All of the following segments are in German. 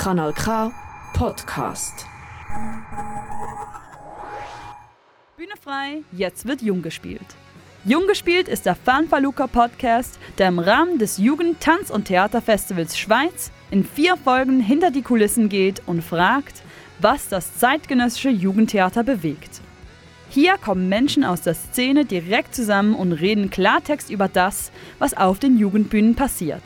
Kanal K Podcast. Bühne frei, jetzt wird Jung gespielt. Jung gespielt ist der Fanfaluca Podcast, der im Rahmen des Jugend-, Tanz- und Theaterfestivals Schweiz in vier Folgen hinter die Kulissen geht und fragt, was das zeitgenössische Jugendtheater bewegt. Hier kommen Menschen aus der Szene direkt zusammen und reden Klartext über das, was auf den Jugendbühnen passiert.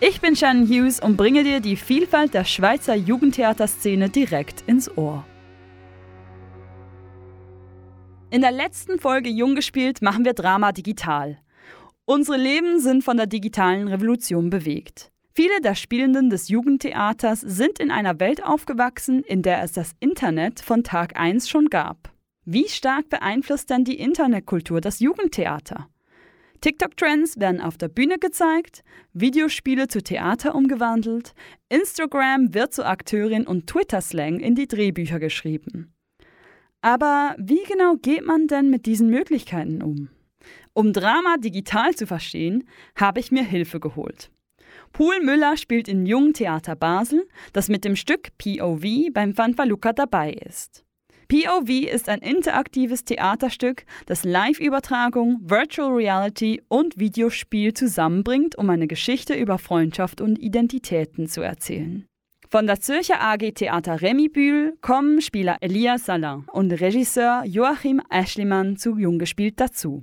Ich bin Shannon Hughes und bringe dir die Vielfalt der Schweizer Jugendtheaterszene direkt ins Ohr. In der letzten Folge Jung gespielt machen wir Drama digital. Unsere Leben sind von der digitalen Revolution bewegt. Viele der Spielenden des Jugendtheaters sind in einer Welt aufgewachsen, in der es das Internet von Tag 1 schon gab. Wie stark beeinflusst denn die Internetkultur das Jugendtheater? TikTok-Trends werden auf der Bühne gezeigt, Videospiele zu Theater umgewandelt, Instagram wird zu Akteurin und Twitter-Slang in die Drehbücher geschrieben. Aber wie genau geht man denn mit diesen Möglichkeiten um? Um Drama digital zu verstehen, habe ich mir Hilfe geholt. Poul Müller spielt im Jungen Theater Basel, das mit dem Stück POV beim Fanfaluca dabei ist. POV ist ein interaktives Theaterstück, das Live-Übertragung, Virtual Reality und Videospiel zusammenbringt, um eine Geschichte über Freundschaft und Identitäten zu erzählen. Von der Zürcher AG Theater Remibühl kommen Spieler Elias Salin und Regisseur Joachim Aschlimann zu Junggespielt dazu.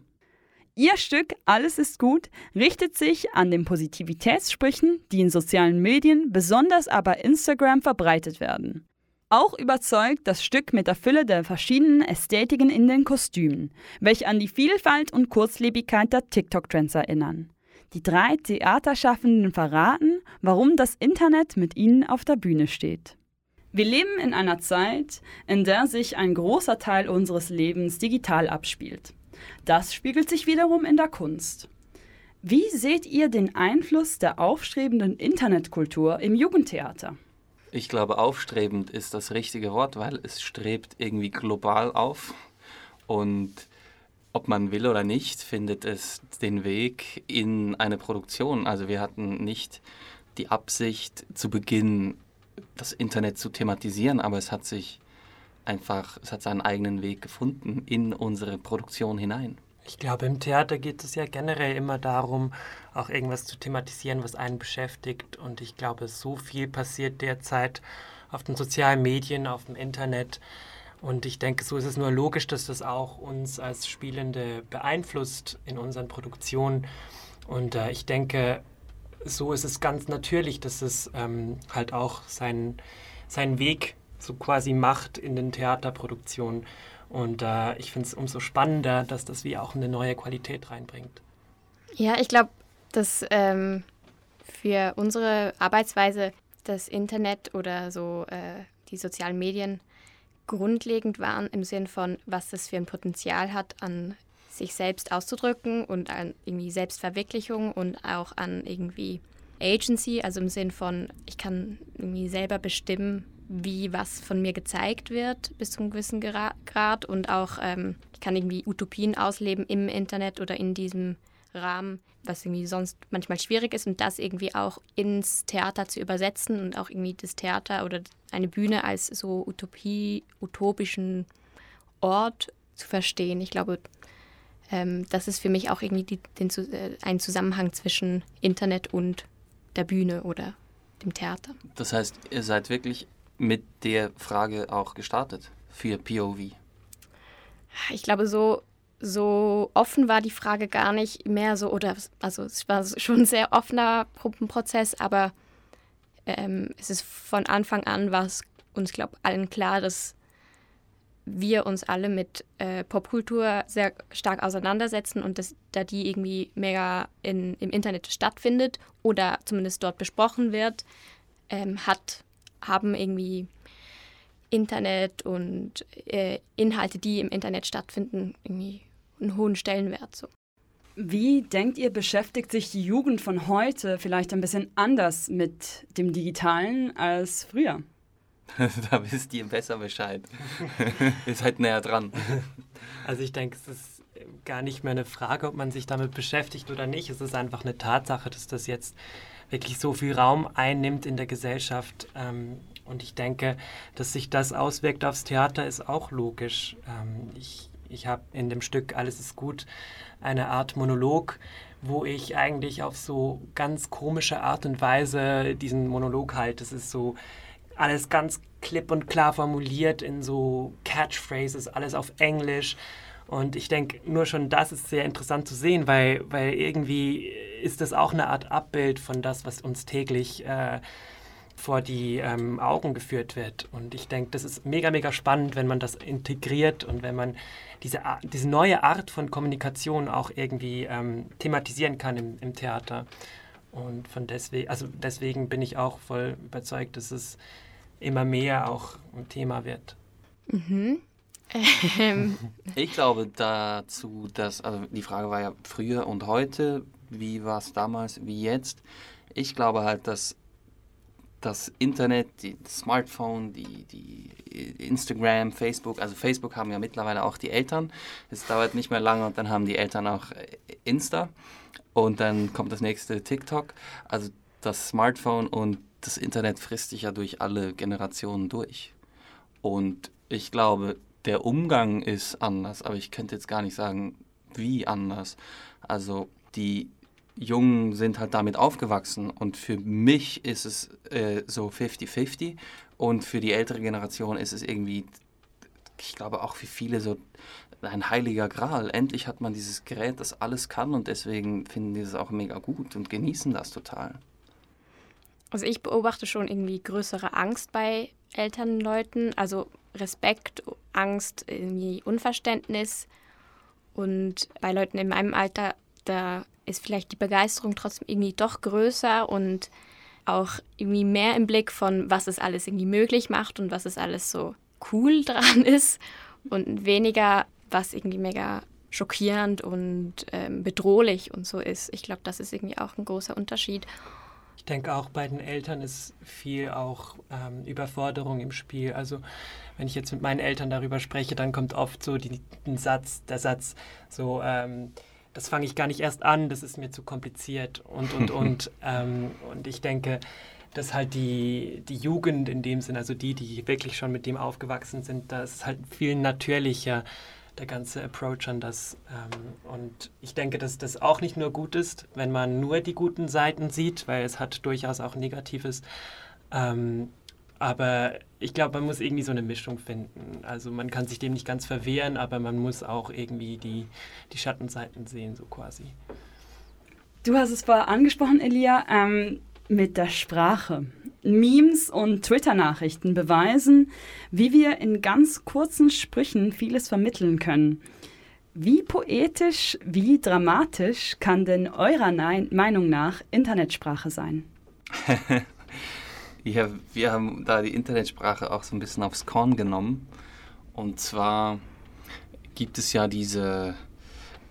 Ihr Stück Alles ist gut richtet sich an den Positivitätssprüchen, die in sozialen Medien, besonders aber Instagram, verbreitet werden. Auch überzeugt das Stück mit der Fülle der verschiedenen Ästhetiken in den Kostümen, welche an die Vielfalt und Kurzlebigkeit der TikTok-Trends erinnern. Die drei Theaterschaffenden verraten, warum das Internet mit ihnen auf der Bühne steht. Wir leben in einer Zeit, in der sich ein großer Teil unseres Lebens digital abspielt. Das spiegelt sich wiederum in der Kunst. Wie seht ihr den Einfluss der aufstrebenden Internetkultur im Jugendtheater? Ich glaube, aufstrebend ist das richtige Wort, weil es strebt irgendwie global auf und ob man will oder nicht, findet es den Weg in eine Produktion. Also wir hatten nicht die Absicht zu Beginn das Internet zu thematisieren, aber es hat sich einfach, es hat seinen eigenen Weg gefunden in unsere Produktion hinein. Ich glaube, im Theater geht es ja generell immer darum, auch irgendwas zu thematisieren, was einen beschäftigt. Und ich glaube, so viel passiert derzeit auf den sozialen Medien, auf dem Internet. Und ich denke, so ist es nur logisch, dass das auch uns als Spielende beeinflusst in unseren Produktionen. Und äh, ich denke, so ist es ganz natürlich, dass es ähm, halt auch seinen, seinen Weg so quasi macht in den Theaterproduktionen. Und äh, ich finde es umso spannender, dass das wie auch eine neue Qualität reinbringt. Ja, ich glaube, dass ähm, für unsere Arbeitsweise das Internet oder so äh, die sozialen Medien grundlegend waren im Sinn von, was das für ein Potenzial hat, an sich selbst auszudrücken und an irgendwie Selbstverwirklichung und auch an irgendwie Agency, also im Sinn von, ich kann irgendwie selber bestimmen, wie was von mir gezeigt wird bis zu einem gewissen Grad und auch ähm, ich kann irgendwie Utopien ausleben im Internet oder in diesem Rahmen, was irgendwie sonst manchmal schwierig ist und das irgendwie auch ins Theater zu übersetzen und auch irgendwie das Theater oder eine Bühne als so Utopie, utopischen Ort zu verstehen. Ich glaube, ähm, das ist für mich auch irgendwie die, den, äh, ein Zusammenhang zwischen Internet und der Bühne oder dem Theater. Das heißt, ihr seid wirklich mit der Frage auch gestartet für POV? Ich glaube, so, so offen war die Frage gar nicht mehr so, oder also es war schon ein sehr offener Gruppenprozess, aber ähm, es ist von Anfang an war es uns, glaube allen klar, dass wir uns alle mit äh, Popkultur sehr stark auseinandersetzen und dass da die irgendwie mega in, im Internet stattfindet oder zumindest dort besprochen wird, ähm, hat haben irgendwie Internet und äh, Inhalte, die im Internet stattfinden, irgendwie einen hohen Stellenwert. So. Wie denkt ihr, beschäftigt sich die Jugend von heute vielleicht ein bisschen anders mit dem Digitalen als früher? da wisst ihr besser Bescheid. ihr seid näher dran. Also ich denke, es ist gar nicht mehr eine Frage, ob man sich damit beschäftigt oder nicht. Es ist einfach eine Tatsache, dass das jetzt wirklich so viel Raum einnimmt in der Gesellschaft. Ähm, und ich denke, dass sich das auswirkt aufs Theater, ist auch logisch. Ähm, ich ich habe in dem Stück Alles ist gut eine Art Monolog, wo ich eigentlich auf so ganz komische Art und Weise diesen Monolog halte. Es ist so alles ganz klipp und klar formuliert in so Catchphrases, alles auf Englisch. Und ich denke, nur schon das ist sehr interessant zu sehen, weil, weil irgendwie ist das auch eine Art Abbild von das, was uns täglich äh, vor die ähm, Augen geführt wird. Und ich denke, das ist mega, mega spannend, wenn man das integriert und wenn man diese, diese neue Art von Kommunikation auch irgendwie ähm, thematisieren kann im, im Theater. Und von deswegen, also deswegen bin ich auch voll überzeugt, dass es immer mehr auch ein Thema wird. Mhm. Ich glaube dazu, dass, also die Frage war ja früher und heute, wie war es damals, wie jetzt. Ich glaube halt, dass das Internet, die, das Smartphone, die, die Instagram, Facebook, also Facebook haben ja mittlerweile auch die Eltern. Es dauert nicht mehr lange und dann haben die Eltern auch äh, Insta und dann kommt das nächste TikTok. Also das Smartphone und das Internet frisst sich ja durch alle Generationen durch. Und ich glaube, der Umgang ist anders, aber ich könnte jetzt gar nicht sagen, wie anders. Also die Jungen sind halt damit aufgewachsen und für mich ist es äh, so 50-50 und für die ältere Generation ist es irgendwie, ich glaube auch für viele so ein heiliger Gral. Endlich hat man dieses Gerät, das alles kann und deswegen finden die es auch mega gut und genießen das total. Also ich beobachte schon irgendwie größere Angst bei älteren Leuten, also Respekt, Angst, irgendwie Unverständnis und bei Leuten in meinem Alter, da ist vielleicht die Begeisterung trotzdem irgendwie doch größer und auch irgendwie mehr im Blick von, was es alles irgendwie möglich macht und was es alles so cool dran ist und weniger, was irgendwie mega schockierend und ähm, bedrohlich und so ist. Ich glaube, das ist irgendwie auch ein großer Unterschied. Ich denke auch bei den Eltern ist viel auch ähm, Überforderung im Spiel. Also wenn ich jetzt mit meinen Eltern darüber spreche, dann kommt oft so die, den Satz, der Satz so, ähm, das fange ich gar nicht erst an, das ist mir zu kompliziert und, und, und. ähm, und ich denke, dass halt die, die Jugend in dem Sinn, also die, die wirklich schon mit dem aufgewachsen sind, da ist halt viel natürlicher, der ganze Approach an das. Ähm, und ich denke, dass das auch nicht nur gut ist, wenn man nur die guten Seiten sieht, weil es hat durchaus auch Negatives. Ähm, aber ich glaube, man muss irgendwie so eine Mischung finden. Also man kann sich dem nicht ganz verwehren, aber man muss auch irgendwie die, die Schattenseiten sehen, so quasi. Du hast es vorher angesprochen, Elia, ähm, mit der Sprache. Memes und Twitter-Nachrichten beweisen, wie wir in ganz kurzen Sprüchen vieles vermitteln können. Wie poetisch, wie dramatisch kann denn eurer Meinung nach Internetsprache sein? Ja, wir haben da die Internetsprache auch so ein bisschen aufs Korn genommen. Und zwar gibt es ja diese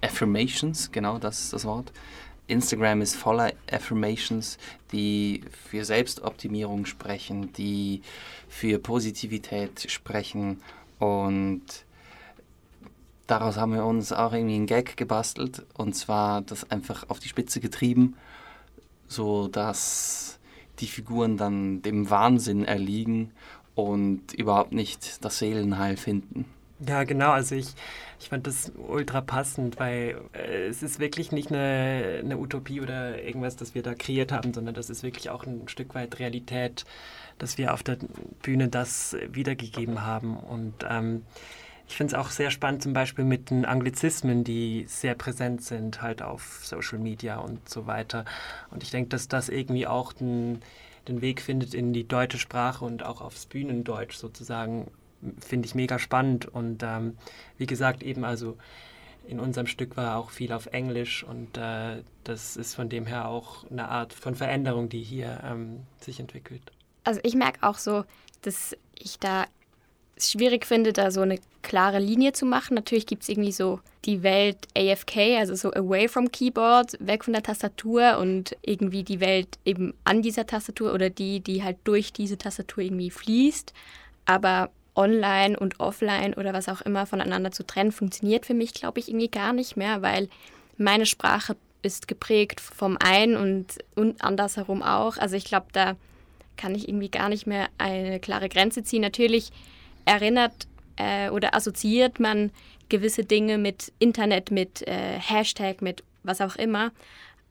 Affirmations, genau das ist das Wort. Instagram ist voller Affirmations, die für Selbstoptimierung sprechen, die für Positivität sprechen. Und daraus haben wir uns auch irgendwie einen Gag gebastelt. Und zwar das einfach auf die Spitze getrieben, so dass die Figuren dann dem Wahnsinn erliegen und überhaupt nicht das Seelenheil finden. Ja, genau. Also ich, ich fand das ultra passend, weil äh, es ist wirklich nicht eine, eine Utopie oder irgendwas, das wir da kreiert haben, sondern das ist wirklich auch ein Stück weit Realität, dass wir auf der Bühne das wiedergegeben haben. Und ähm, ich finde es auch sehr spannend, zum Beispiel mit den Anglizismen, die sehr präsent sind, halt auf Social Media und so weiter. Und ich denke, dass das irgendwie auch den, den Weg findet in die deutsche Sprache und auch aufs Bühnendeutsch sozusagen, finde ich mega spannend. Und ähm, wie gesagt, eben also in unserem Stück war auch viel auf Englisch und äh, das ist von dem her auch eine Art von Veränderung, die hier ähm, sich entwickelt. Also ich merke auch so, dass ich da schwierig finde, da so eine klare Linie zu machen. Natürlich gibt es irgendwie so die Welt AFK, also so away from Keyboard, weg von der Tastatur und irgendwie die Welt eben an dieser Tastatur oder die, die halt durch diese Tastatur irgendwie fließt. Aber online und offline oder was auch immer voneinander zu trennen, funktioniert für mich, glaube ich, irgendwie gar nicht mehr, weil meine Sprache ist geprägt vom einen und, und andersherum auch. Also ich glaube, da kann ich irgendwie gar nicht mehr eine klare Grenze ziehen. Natürlich erinnert äh, oder assoziiert man gewisse Dinge mit Internet, mit äh, Hashtag, mit was auch immer.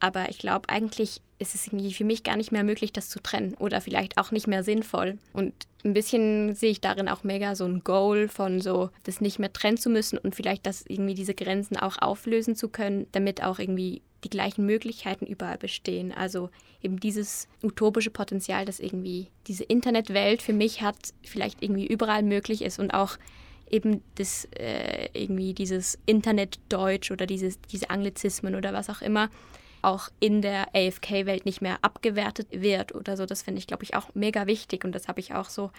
Aber ich glaube, eigentlich ist es irgendwie für mich gar nicht mehr möglich, das zu trennen oder vielleicht auch nicht mehr sinnvoll. Und ein bisschen sehe ich darin auch mega so ein Goal von so, das nicht mehr trennen zu müssen und vielleicht das irgendwie diese Grenzen auch auflösen zu können, damit auch irgendwie die gleichen Möglichkeiten überall bestehen. Also eben dieses utopische Potenzial, das irgendwie diese Internetwelt für mich hat, vielleicht irgendwie überall möglich ist und auch eben das äh, irgendwie dieses Internetdeutsch oder dieses, diese Anglizismen oder was auch immer auch in der AFK-Welt nicht mehr abgewertet wird oder so. Das finde ich, glaube ich, auch mega wichtig. Und das habe ich auch so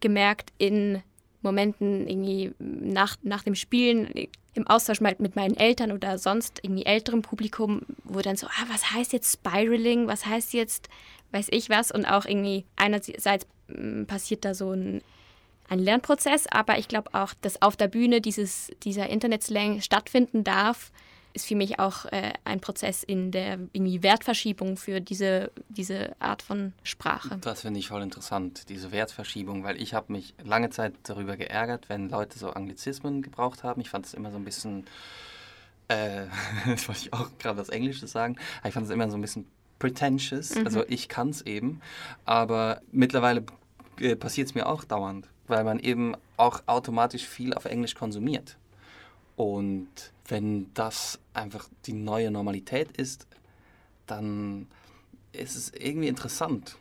gemerkt in Momenten irgendwie nach, nach dem Spielen im Austausch mit meinen Eltern oder sonst irgendwie älterem Publikum, wo dann so, ah, was heißt jetzt Spiraling, was heißt jetzt, weiß ich was? Und auch irgendwie einerseits hm, passiert da so ein ein Lernprozess, aber ich glaube auch, dass auf der Bühne dieses, dieser Internetslang stattfinden darf, ist für mich auch äh, ein Prozess in der irgendwie Wertverschiebung für diese, diese Art von Sprache. Das finde ich voll interessant, diese Wertverschiebung, weil ich habe mich lange Zeit darüber geärgert, wenn Leute so Anglizismen gebraucht haben. Ich fand es immer so ein bisschen, äh, das wollte ich auch gerade was Englisches sagen, aber ich fand es immer so ein bisschen pretentious, mhm. also ich kann es eben, aber mittlerweile äh, passiert es mir auch dauernd, weil man eben auch automatisch viel auf Englisch konsumiert. Und wenn das einfach die neue Normalität ist, dann ist es irgendwie interessant,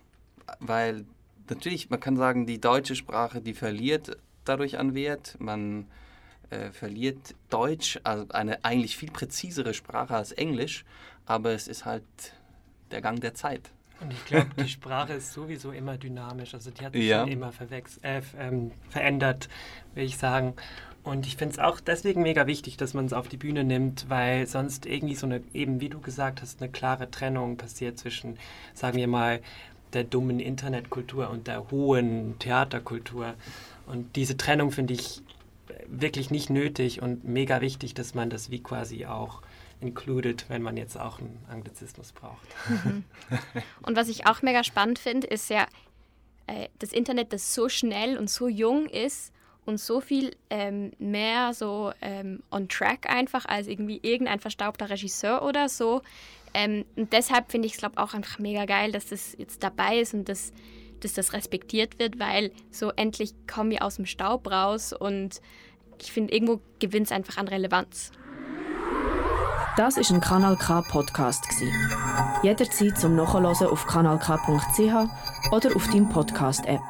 weil natürlich, man kann sagen, die deutsche Sprache, die verliert dadurch an Wert. Man äh, verliert Deutsch, also eine eigentlich viel präzisere Sprache als Englisch, aber es ist halt der Gang der Zeit. Und ich glaube, die Sprache ist sowieso immer dynamisch. Also die hat sich ja. immer äh, ähm, verändert, will ich sagen. Und ich finde es auch deswegen mega wichtig, dass man es auf die Bühne nimmt, weil sonst irgendwie so eine, eben wie du gesagt hast, eine klare Trennung passiert zwischen, sagen wir mal, der dummen Internetkultur und der hohen Theaterkultur. Und diese Trennung finde ich wirklich nicht nötig und mega wichtig, dass man das wie quasi auch included, wenn man jetzt auch einen Anglizismus braucht. Mhm. Und was ich auch mega spannend finde, ist ja äh, das Internet, das so schnell und so jung ist und so viel ähm, mehr so ähm, on track einfach als irgendwie irgendein verstaubter Regisseur oder so. Ähm, und deshalb finde ich es, glaube auch einfach mega geil, dass das jetzt dabei ist und dass, dass das respektiert wird, weil so endlich kommen wir aus dem Staub raus und ich finde, irgendwo gewinnt es einfach an Relevanz. Das ist ein Kanal K Podcast Jederzeit zum Nachhören auf kanalk.ch oder auf deinem Podcast App.